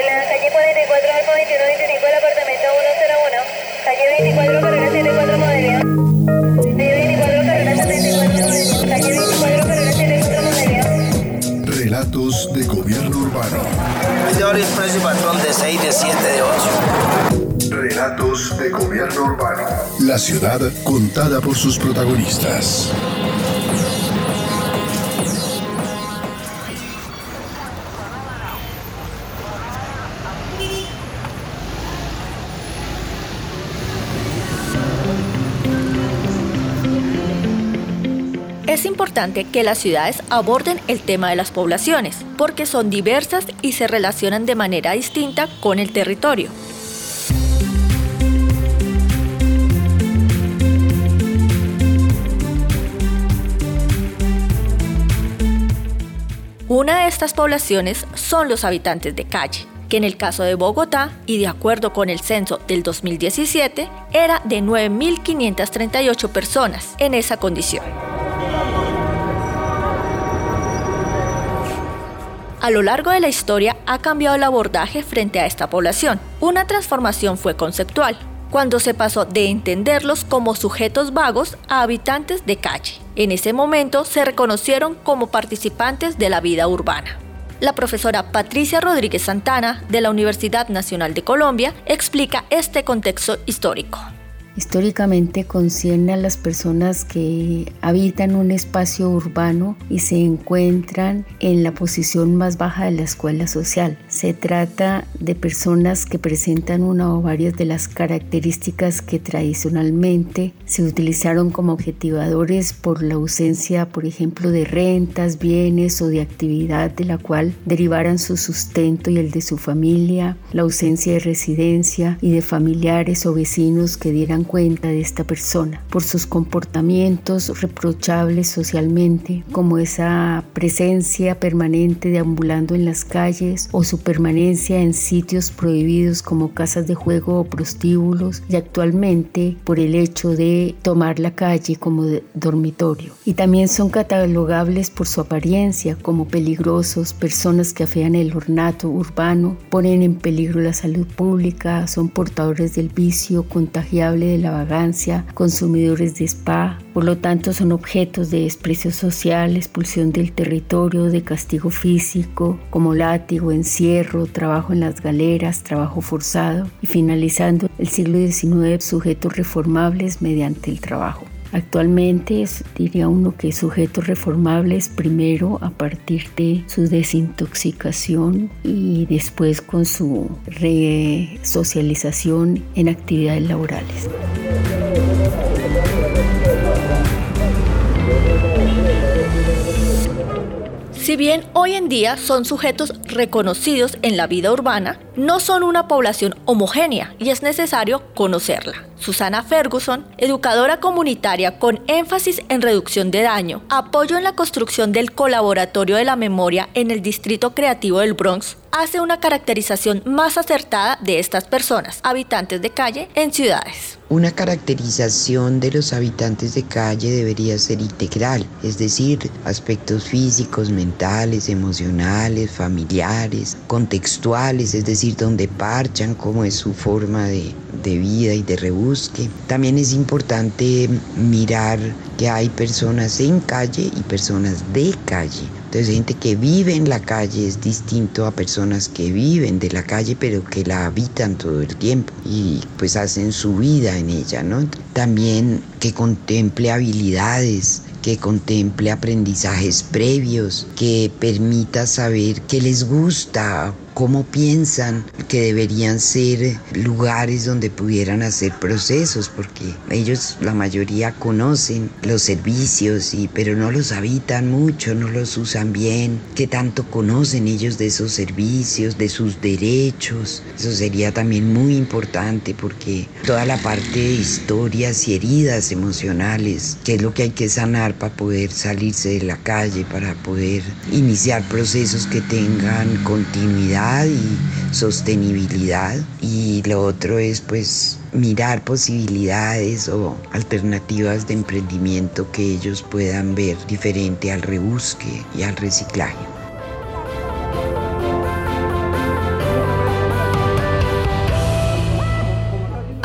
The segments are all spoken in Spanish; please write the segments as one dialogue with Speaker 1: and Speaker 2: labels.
Speaker 1: de la calle 44 al 2125 del apartamento 101. Calle 24, carrera 74 Modelia. Calle 24, carrera 74 Modelia. Calle 24, carrera 74 Modelia.
Speaker 2: Relatos de gobierno urbano.
Speaker 3: Vendedor expreso y patrón de 6, de 7, de 8.
Speaker 2: Relatos de gobierno urbano. La ciudad contada por sus protagonistas.
Speaker 4: Importante que las ciudades aborden el tema de las poblaciones, porque son diversas y se relacionan de manera distinta con el territorio. Una de estas poblaciones son los habitantes de calle, que en el caso de Bogotá, y de acuerdo con el censo del 2017, era de 9.538 personas en esa condición. A lo largo de la historia ha cambiado el abordaje frente a esta población. Una transformación fue conceptual, cuando se pasó de entenderlos como sujetos vagos a habitantes de calle. En ese momento se reconocieron como participantes de la vida urbana. La profesora Patricia Rodríguez Santana de la Universidad Nacional de Colombia explica este contexto histórico.
Speaker 5: Históricamente concierne a las personas que habitan un espacio urbano y se encuentran en la posición más baja de la escuela social. Se trata de personas que presentan una o varias de las características que tradicionalmente se utilizaron como objetivadores por la ausencia, por ejemplo, de rentas, bienes o de actividad de la cual derivaran su sustento y el de su familia, la ausencia de residencia y de familiares o vecinos que dieran cuenta de esta persona por sus comportamientos reprochables socialmente, como esa presencia permanente deambulando en las calles o su permanencia en sitios prohibidos como casas de juego o prostíbulos y actualmente por el hecho de tomar la calle como dormitorio. Y también son catalogables por su apariencia como peligrosos, personas que afean el ornato urbano, ponen en peligro la salud pública, son portadores del vicio contagiable de la vagancia, consumidores de spa, por lo tanto son objetos de desprecio social, expulsión del territorio, de castigo físico, como látigo, encierro, trabajo en las galeras, trabajo forzado y finalizando el siglo XIX sujetos reformables mediante el trabajo. Actualmente diría uno que sujetos reformables primero a partir de su desintoxicación y después con su resocialización en actividades laborales.
Speaker 4: Si bien hoy en día son sujetos reconocidos en la vida urbana, no son una población homogénea y es necesario conocerla. Susana Ferguson, educadora comunitaria con énfasis en reducción de daño, apoyo en la construcción del colaboratorio de la memoria en el Distrito Creativo del Bronx, hace una caracterización más acertada de estas personas, habitantes de calle, en ciudades.
Speaker 6: Una caracterización de los habitantes de calle debería ser integral, es decir, aspectos físicos, mentales, emocionales, familiares, contextuales, es decir, donde parchan, cómo es su forma de, de vida y de rebusque. También es importante mirar que hay personas en calle y personas de calle. Entonces gente que vive en la calle es distinto a personas que viven de la calle pero que la habitan todo el tiempo y pues hacen su vida en ella, ¿no? También que contemple habilidades, que contemple aprendizajes previos, que permita saber qué les gusta, cómo piensan que deberían ser lugares donde pudieran hacer procesos, porque ellos la mayoría conocen los servicios, y, pero no los habitan mucho, no los usan bien, qué tanto conocen ellos de esos servicios, de sus derechos. Eso sería también muy importante porque toda la parte de historias y heridas emocionales, que es lo que hay que sanar para poder salirse de la calle, para poder iniciar procesos que tengan continuidad y sostenibilidad. Y lo otro es pues mirar posibilidades o alternativas de emprendimiento que ellos puedan ver diferente al rebusque y al reciclaje.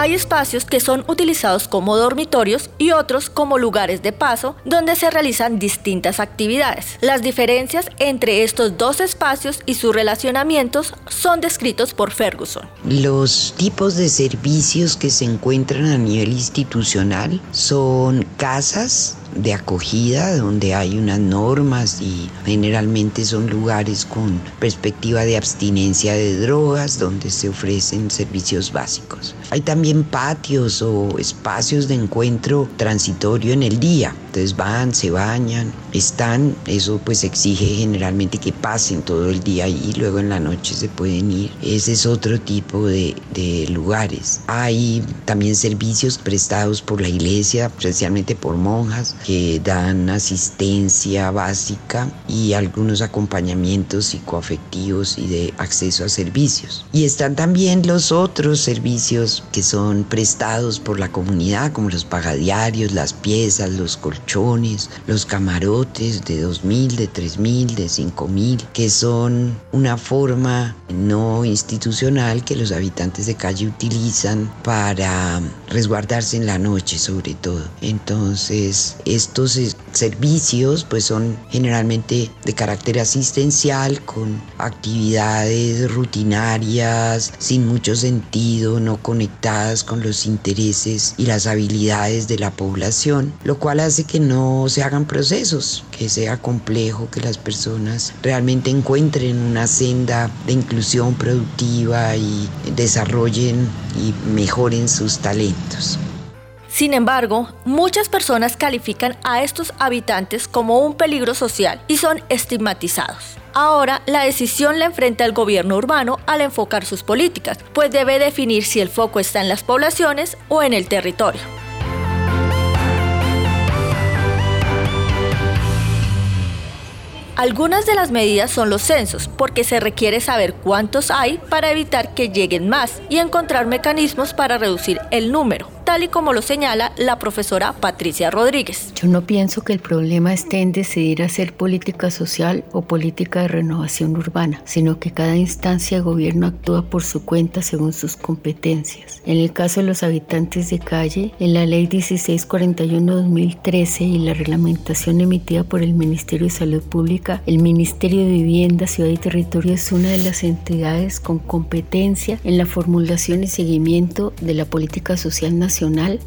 Speaker 4: Hay espacios que son utilizados como dormitorios y otros como lugares de paso donde se realizan distintas actividades. Las diferencias entre estos dos espacios y sus relacionamientos son descritos por Ferguson.
Speaker 6: Los tipos de servicios que se encuentran a nivel institucional son casas, de acogida donde hay unas normas y generalmente son lugares con perspectiva de abstinencia de drogas donde se ofrecen servicios básicos. Hay también patios o espacios de encuentro transitorio en el día. Entonces van, se bañan, están, eso pues exige generalmente que pasen todo el día y luego en la noche se pueden ir. Ese es otro tipo de, de lugares. Hay también servicios prestados por la iglesia, especialmente por monjas, que dan asistencia básica y algunos acompañamientos psicoafectivos y de acceso a servicios. Y están también los otros servicios que son prestados por la comunidad, como los pagadiarios, las piezas, los colchones, los camarotes de 2.000, de 3.000, de 5.000, que son una forma no institucional que los habitantes de calle utilizan para resguardarse en la noche sobre todo. Entonces, estos servicios pues son generalmente de carácter asistencial con actividades rutinarias sin mucho sentido, no conectadas con los intereses y las habilidades de la población, lo cual hace que no se hagan procesos, que sea complejo que las personas realmente encuentren una senda de inclusión productiva y desarrollen y mejoren sus talentos.
Speaker 4: Sin embargo, muchas personas califican a estos habitantes como un peligro social y son estigmatizados. Ahora, la decisión la enfrenta el gobierno urbano al enfocar sus políticas, pues debe definir si el foco está en las poblaciones o en el territorio. Algunas de las medidas son los censos, porque se requiere saber cuántos hay para evitar que lleguen más y encontrar mecanismos para reducir el número, tal y como lo señala la profesora Patricia Rodríguez.
Speaker 5: Yo no pienso que el problema esté en decidir hacer política social o política de renovación urbana, sino que cada instancia de gobierno actúa por su cuenta según sus competencias. En el caso de los habitantes de calle, en la ley 1641-2013 y la reglamentación emitida por el Ministerio de Salud Pública, el Ministerio de Vivienda, Ciudad y Territorio es una de las entidades con competencia en la formulación y seguimiento de la política social nacional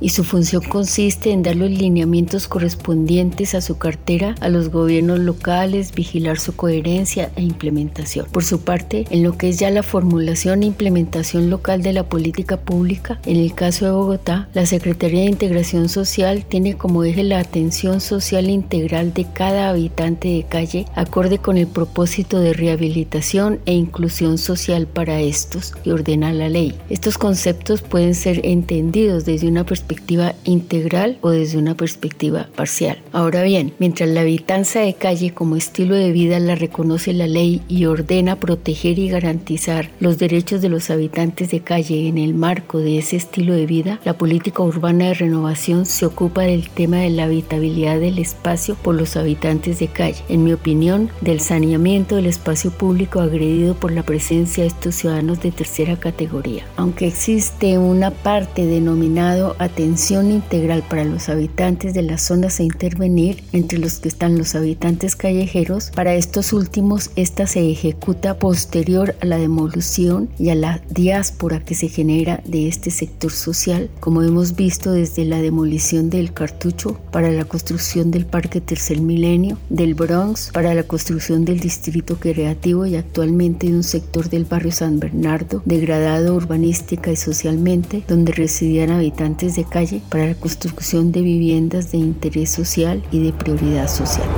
Speaker 5: y su función consiste en dar los lineamientos correspondientes a su cartera a los gobiernos locales, vigilar su coherencia e implementación. Por su parte, en lo que es ya la formulación e implementación local de la política pública, en el caso de Bogotá, la Secretaría de Integración Social tiene como eje la atención social integral de cada habitante de calle acorde con el propósito de rehabilitación e inclusión social para estos que ordena la ley. Estos conceptos pueden ser entendidos desde una perspectiva integral o desde una perspectiva parcial. Ahora bien, mientras la habitanza de calle como estilo de vida la reconoce la ley y ordena proteger y garantizar los derechos de los habitantes de calle en el marco de ese estilo de vida, la política urbana de renovación se ocupa del tema de la habitabilidad del espacio por los habitantes de calle. En mi opinión, del saneamiento del espacio público agredido por la presencia de estos ciudadanos de tercera categoría. Aunque existe una parte denominada denominado Atención Integral para los habitantes de las zonas a intervenir, entre los que están los habitantes callejeros. Para estos últimos, esta se ejecuta posterior a la demolición y a la diáspora que se genera de este sector social, como hemos visto desde la demolición del cartucho para la construcción del Parque Tercer Milenio, del Bronx para la construcción del Distrito Creativo y actualmente de un sector del barrio San Bernardo, degradado urbanística y socialmente, donde residían habitantes de calle para la construcción de viviendas de interés social y de prioridad social.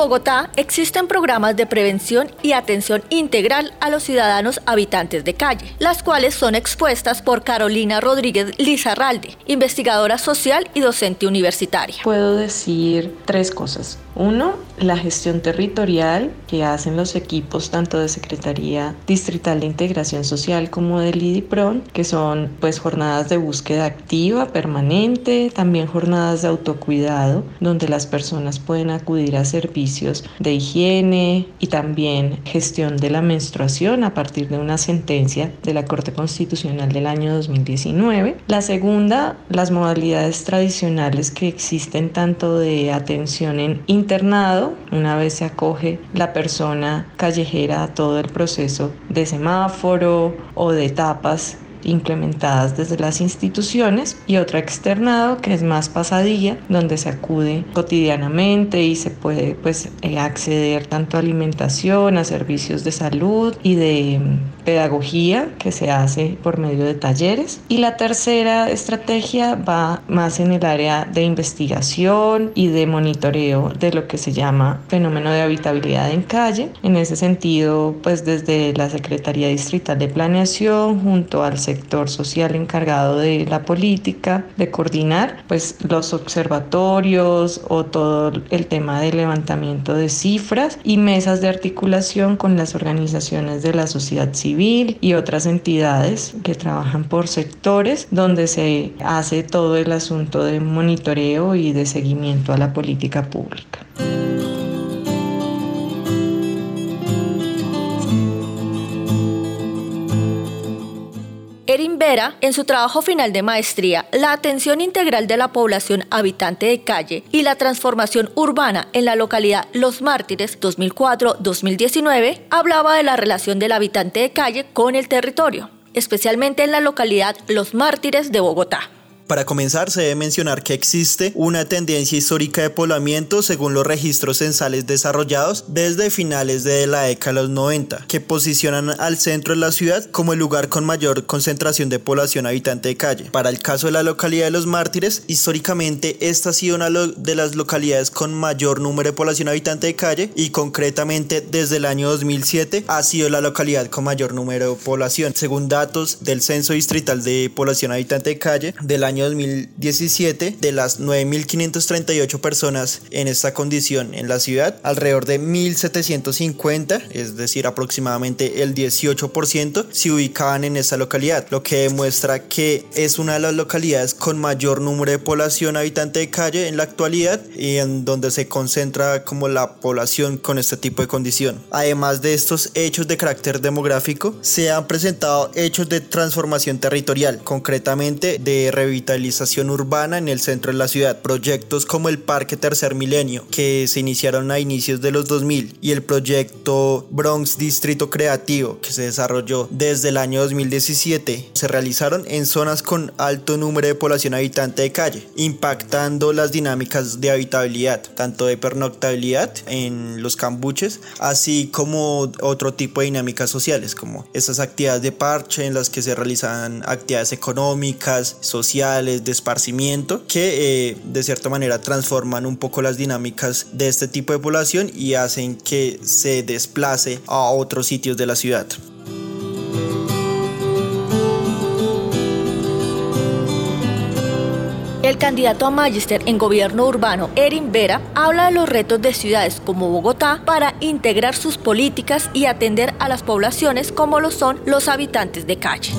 Speaker 4: Bogotá existen programas de prevención y atención integral a los ciudadanos habitantes de calle, las cuales son expuestas por Carolina Rodríguez Lizarralde, investigadora social y docente universitaria.
Speaker 7: Puedo decir tres cosas. Uno, la gestión territorial que hacen los equipos tanto de Secretaría Distrital de Integración Social como del IDIPRON, que son pues jornadas de búsqueda activa, permanente, también jornadas de autocuidado, donde las personas pueden acudir a servicios de higiene y también gestión de la menstruación a partir de una sentencia de la Corte Constitucional del año 2019. La segunda, las modalidades tradicionales que existen tanto de atención en internado, una vez se acoge la persona callejera a todo el proceso de semáforo o de etapas implementadas desde las instituciones y otra externado que es más pasadilla donde se acude cotidianamente y se puede pues eh, acceder tanto a alimentación, a servicios de salud y de pedagogía que se hace por medio de talleres. Y la tercera estrategia va más en el área de investigación y de monitoreo de lo que se llama fenómeno de habitabilidad en calle. En ese sentido pues desde la Secretaría Distrital de Planeación junto al sector social encargado de la política, de coordinar pues los observatorios o todo el tema de levantamiento de cifras y mesas de articulación con las organizaciones de la sociedad civil y otras entidades que trabajan por sectores donde se hace todo el asunto de monitoreo y de seguimiento a la política pública.
Speaker 4: Vera, en su trabajo final de maestría, La atención integral de la población habitante de calle y la transformación urbana en la localidad Los Mártires 2004-2019, hablaba de la relación del habitante de calle con el territorio, especialmente en la localidad Los Mártires de Bogotá.
Speaker 8: Para comenzar, se debe mencionar que existe una tendencia histórica de poblamiento según los registros censales desarrollados desde finales de la década de los 90, que posicionan al centro de la ciudad como el lugar con mayor concentración de población habitante de calle. Para el caso de la localidad de Los Mártires, históricamente esta ha sido una de las localidades con mayor número de población habitante de calle y concretamente desde el año 2007 ha sido la localidad con mayor número de población. Según datos del Censo Distrital de Población Habitante de Calle del año 2017, de las 9.538 personas en esta condición en la ciudad, alrededor de 1.750, es decir, aproximadamente el 18%, se ubicaban en esta localidad, lo que demuestra que es una de las localidades con mayor número de población habitante de calle en la actualidad y en donde se concentra como la población con este tipo de condición. Además de estos hechos de carácter demográfico, se han presentado hechos de transformación territorial, concretamente de revitalización urbana en el centro de la ciudad. Proyectos como el Parque Tercer Milenio, que se iniciaron a inicios de los 2000, y el proyecto Bronx Distrito Creativo, que se desarrolló desde el año 2017, se realizaron en zonas con alto número de población habitante de calle, impactando las dinámicas de habitabilidad, tanto de pernoctabilidad en los cambuches, así como otro tipo de dinámicas sociales, como esas actividades de parche en las que se realizan actividades económicas, sociales, de esparcimiento que eh, de cierta manera transforman un poco las dinámicas de este tipo de población y hacen que se desplace a otros sitios de la ciudad.
Speaker 4: El candidato a Magister en gobierno urbano, Erin Vera, habla de los retos de ciudades como Bogotá para integrar sus políticas y atender a las poblaciones como lo son los habitantes de calle.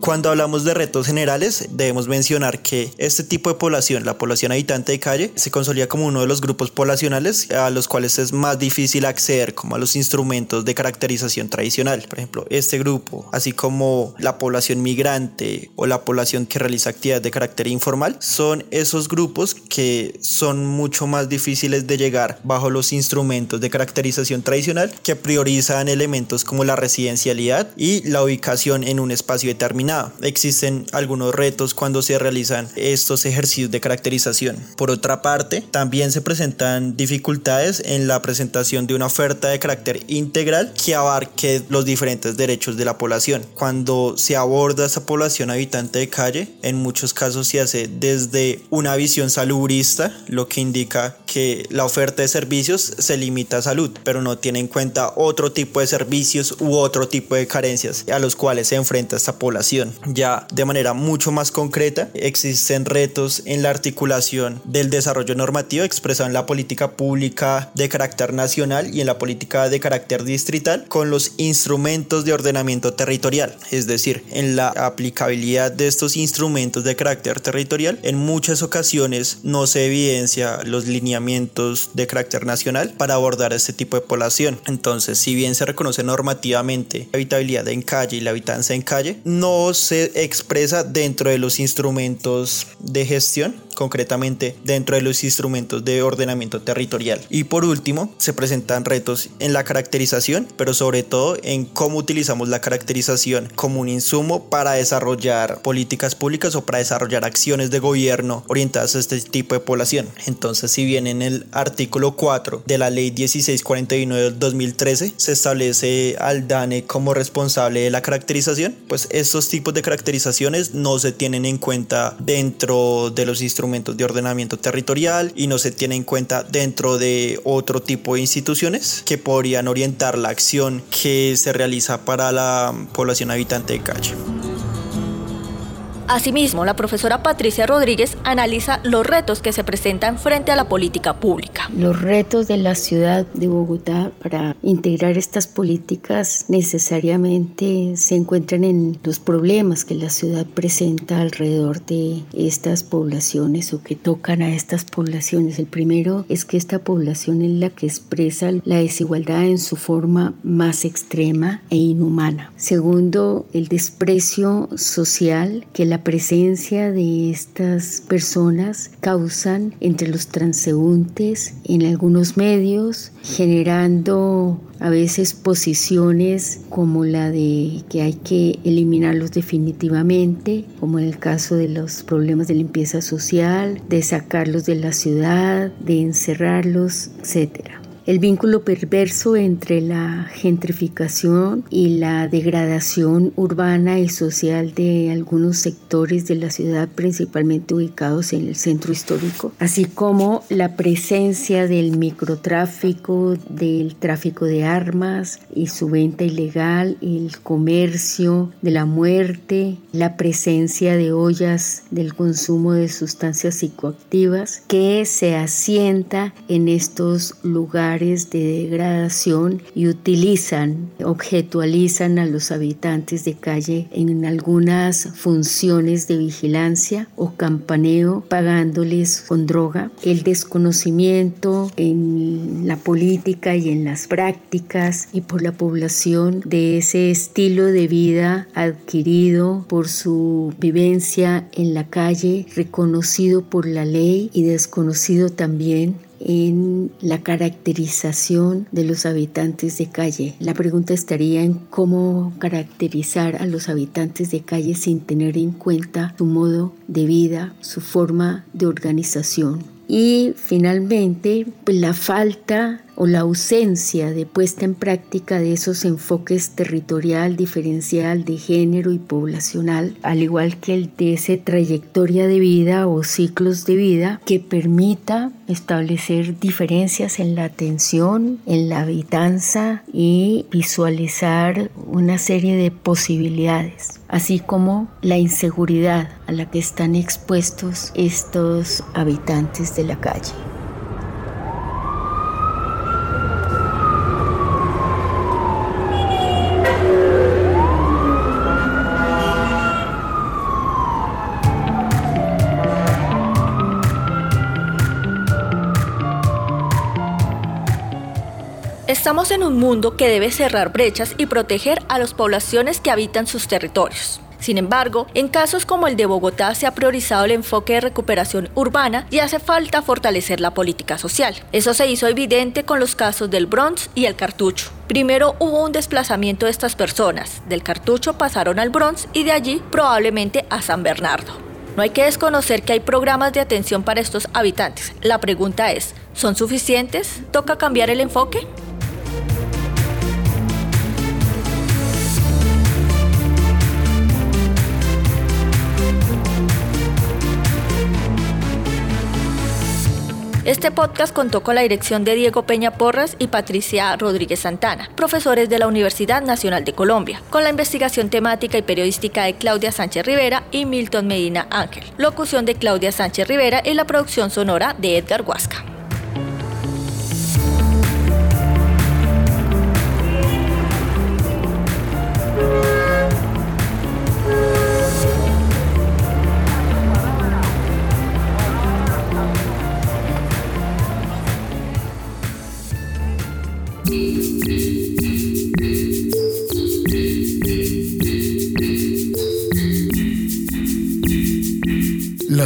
Speaker 8: Cuando hablamos de retos generales, debemos mencionar que este tipo de población, la población habitante de calle, se consolida como uno de los grupos poblacionales a los cuales es más difícil acceder como a los instrumentos de caracterización tradicional. Por ejemplo, este grupo, así como la población migrante o la población que realiza actividades de carácter informal, son esos grupos que son mucho más difíciles de llegar bajo los instrumentos de caracterización tradicional que priorizan elementos como la residencialidad y la ubicación en un espacio determinado Existen algunos retos cuando se realizan estos ejercicios de caracterización. Por otra parte, también se presentan dificultades en la presentación de una oferta de carácter integral que abarque los diferentes derechos de la población. Cuando se aborda esa población habitante de calle, en muchos casos se hace desde una visión salubrista, lo que indica que la oferta de servicios se limita a salud, pero no tiene en cuenta otro tipo de servicios u otro tipo de carencias a los cuales se enfrenta esta población. Ya de manera mucho más concreta, existen retos en la articulación del desarrollo normativo expresado en la política pública de carácter nacional y en la política de carácter distrital con los instrumentos de ordenamiento territorial, es decir, en la aplicabilidad de estos instrumentos de carácter territorial, en muchas ocasiones no se evidencia los lineamientos de carácter nacional para abordar este tipo de población. Entonces, si bien se reconoce normativamente la habitabilidad en calle y la habitancia en calle, no se expresa dentro de los instrumentos de gestión, concretamente dentro de los instrumentos de ordenamiento territorial. Y por último, se presentan retos en la caracterización, pero sobre todo en cómo utilizamos la caracterización como un insumo para desarrollar políticas públicas o para desarrollar acciones de gobierno orientadas a este tipo de población. Entonces, si bien en el artículo 4 de la ley 1641 del 2013 se establece al DANE como responsable de la caracterización, pues estos tipos de caracterizaciones no se tienen en cuenta dentro de los instrumentos de ordenamiento territorial y no se tienen en cuenta dentro de otro tipo de instituciones que podrían orientar la acción que se realiza para la población habitante de calle.
Speaker 4: Asimismo, la profesora Patricia Rodríguez analiza los retos que se presentan frente a la política pública.
Speaker 5: Los retos de la ciudad de Bogotá para integrar estas políticas necesariamente se encuentran en los problemas que la ciudad presenta alrededor de estas poblaciones o que tocan a estas poblaciones. El primero es que esta población es la que expresa la desigualdad en su forma más extrema e inhumana. Segundo, el desprecio social que la presencia de estas personas causan entre los transeúntes en algunos medios, generando a veces posiciones como la de que hay que eliminarlos definitivamente, como en el caso de los problemas de limpieza social, de sacarlos de la ciudad, de encerrarlos, etcétera el vínculo perverso entre la gentrificación y la degradación urbana y social de algunos sectores de la ciudad, principalmente ubicados en el centro histórico, así como la presencia del microtráfico, del tráfico de armas y su venta ilegal, el comercio de la muerte, la presencia de ollas del consumo de sustancias psicoactivas que se asienta en estos lugares de degradación y utilizan, objetualizan a los habitantes de calle en algunas funciones de vigilancia o campaneo, pagándoles con droga. El desconocimiento en la política y en las prácticas y por la población de ese estilo de vida adquirido por su vivencia en la calle, reconocido por la ley y desconocido también en la caracterización de los habitantes de calle. La pregunta estaría en cómo caracterizar a los habitantes de calle sin tener en cuenta su modo de vida, su forma de organización. Y finalmente, la falta o la ausencia de puesta en práctica de esos enfoques territorial, diferencial, de género y poblacional, al igual que el de esa trayectoria de vida o ciclos de vida que permita establecer diferencias en la atención, en la habitanza y visualizar una serie de posibilidades, así como la inseguridad a la que están expuestos estos habitantes de la calle.
Speaker 4: En un mundo que debe cerrar brechas y proteger a las poblaciones que habitan sus territorios. Sin embargo, en casos como el de Bogotá se ha priorizado el enfoque de recuperación urbana y hace falta fortalecer la política social. Eso se hizo evidente con los casos del Bronx y el Cartucho. Primero hubo un desplazamiento de estas personas, del Cartucho pasaron al Bronx y de allí probablemente a San Bernardo. No hay que desconocer que hay programas de atención para estos habitantes. La pregunta es, ¿son suficientes? ¿Toca cambiar el enfoque? Este podcast contó con la dirección de Diego Peña Porras y Patricia Rodríguez Santana, profesores de la Universidad Nacional de Colombia, con la investigación temática y periodística de Claudia Sánchez Rivera y Milton Medina Ángel, locución de Claudia Sánchez Rivera y la producción sonora de Edgar Huasca.